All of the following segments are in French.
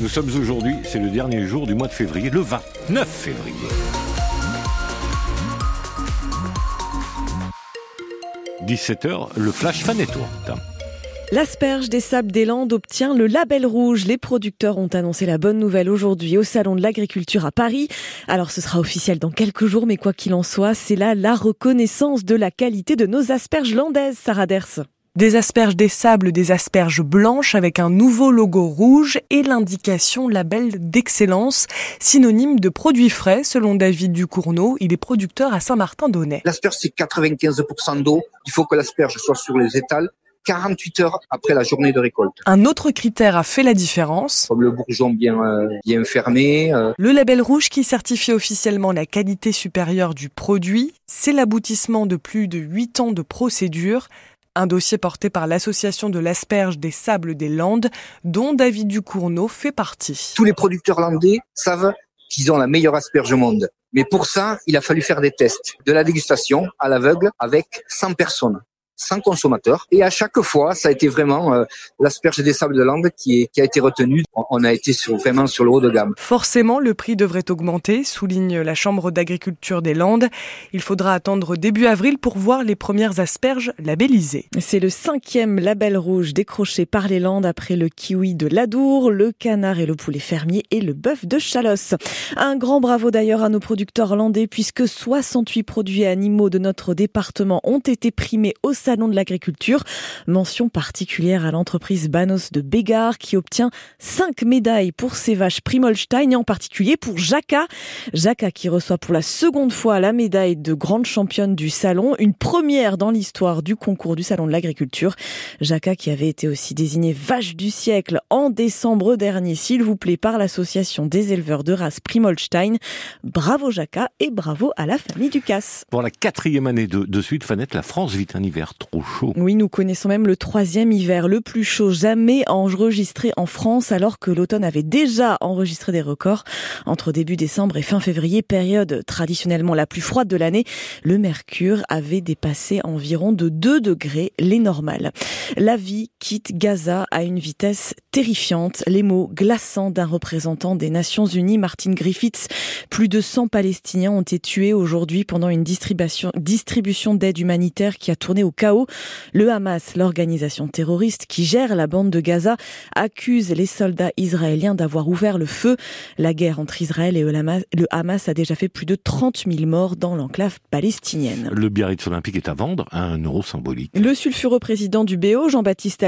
Nous sommes aujourd'hui, c'est le dernier jour du mois de février, le 29 février. « 17h, le flash Fanetto. L'asperge des Sables des Landes obtient le label rouge. Les producteurs ont annoncé la bonne nouvelle aujourd'hui au Salon de l'Agriculture à Paris. Alors ce sera officiel dans quelques jours, mais quoi qu'il en soit, c'est là la reconnaissance de la qualité de nos asperges landaises, Sarah Ders. Des asperges des sables, des asperges blanches avec un nouveau logo rouge et l'indication label d'excellence, synonyme de produit frais selon David Ducournau. Il est producteur à Saint-Martin-d'Aunay. L'asperge c'est 95% d'eau. Il faut que l'asperge soit sur les étals 48 heures après la journée de récolte. Un autre critère a fait la différence. Comme le bourgeon bien, euh, bien fermé. Euh. Le label rouge qui certifie officiellement la qualité supérieure du produit, c'est l'aboutissement de plus de 8 ans de procédure. Un dossier porté par l'association de l'asperge des sables des Landes, dont David Ducournau fait partie. Tous les producteurs landais savent qu'ils ont la meilleure asperge au monde. Mais pour ça, il a fallu faire des tests, de la dégustation à l'aveugle avec 100 personnes sans consommateur. Et à chaque fois, ça a été vraiment euh, l'asperge des sables de Landes qui, est, qui a été retenu. On a été sur, vraiment sur le haut de gamme. Forcément, le prix devrait augmenter, souligne la Chambre d'agriculture des Landes. Il faudra attendre début avril pour voir les premières asperges labellisées. C'est le cinquième label rouge décroché par les Landes après le kiwi de l'Adour, le canard et le poulet fermier et le bœuf de Chalosse. Un grand bravo d'ailleurs à nos producteurs landais puisque 68 produits animaux de notre département ont été primés au Salon de l'Agriculture. Mention particulière à l'entreprise Banos de Bégard qui obtient cinq médailles pour ses vaches Primolstein et en particulier pour Jacka. Jacka qui reçoit pour la seconde fois la médaille de grande championne du salon, une première dans l'histoire du concours du Salon de l'Agriculture. Jacka qui avait été aussi désignée vache du siècle en décembre dernier, s'il vous plaît, par l'association des éleveurs de race Primolstein. Bravo Jacka et bravo à la famille Ducasse. Pour la quatrième année de, de suite, Fanette, la France vit un hiver Oui, nous connaissons même le troisième hiver, le plus chaud jamais enregistré en France, alors que l'automne avait déjà enregistré des records. Entre début décembre et fin février, période traditionnellement la plus froide de l'année, le mercure avait dépassé environ de 2 degrés les normales. La vie quitte Gaza à une vitesse terrifiante. Les mots glaçants d'un représentant des Nations Unies, Martin Griffiths. Plus de 100 Palestiniens ont été tués aujourd'hui pendant une distribution, distribution d'aide humanitaire qui a tourné au chaos le Hamas, l'organisation terroriste qui gère la bande de Gaza, accuse les soldats israéliens d'avoir ouvert le feu. La guerre entre Israël et le Hamas a déjà fait plus de 30 000 morts dans l'enclave palestinienne. Le Biarritz Olympique est à vendre à un euro symbolique. Le sulfureux président du BO, Jean-Baptiste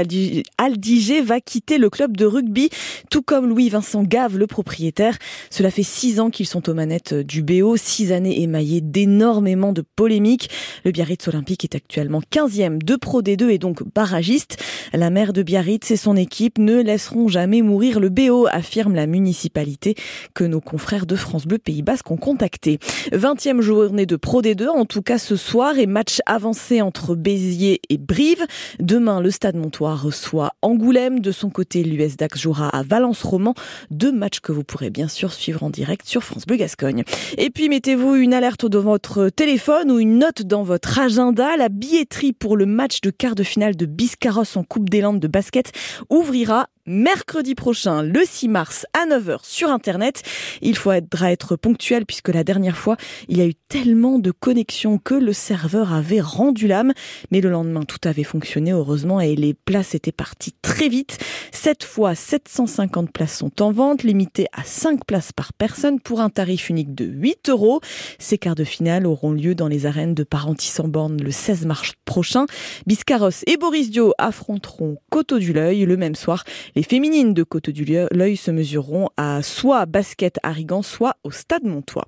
Aldiger, va quitter le club de rugby, tout comme Louis-Vincent Gave, le propriétaire. Cela fait six ans qu'ils sont aux manettes du BO, six années émaillées d'énormément de polémiques. Le Biarritz Olympique est actuellement 15 de Pro D2 et donc barragiste. La maire de Biarritz et son équipe ne laisseront jamais mourir le BO, affirme la municipalité que nos confrères de France Bleu Pays Basque ont contacté. 20e journée de Pro D2, en tout cas ce soir, et match avancé entre Béziers et Brive. Demain, le Stade Montois reçoit Angoulême. De son côté, l'US Dax jouera à Valence-Roman. Deux matchs que vous pourrez bien sûr suivre en direct sur France Bleu Gascogne. Et puis, mettez-vous une alerte dans votre téléphone ou une note dans votre agenda. La billetterie pour le match de quart de finale de Biscarros en Coupe des Landes de basket ouvrira mercredi prochain, le 6 mars à 9h sur Internet. Il faudra être ponctuel puisque la dernière fois, il y a eu tellement de connexions que le serveur avait rendu l'âme. Mais le lendemain, tout avait fonctionné heureusement et les places étaient parties très vite. Cette fois, 750 places sont en vente, limitées à 5 places par personne pour un tarif unique de 8 euros. Ces quarts de finale auront lieu dans les arènes de Parentis en borne le 16 mars prochain. Biscarros et Boris Dio affronteront Coteau du L'œil le même soir. Les féminines de Côte du L'œil se mesureront à soit basket à Rigan, soit au Stade Montois.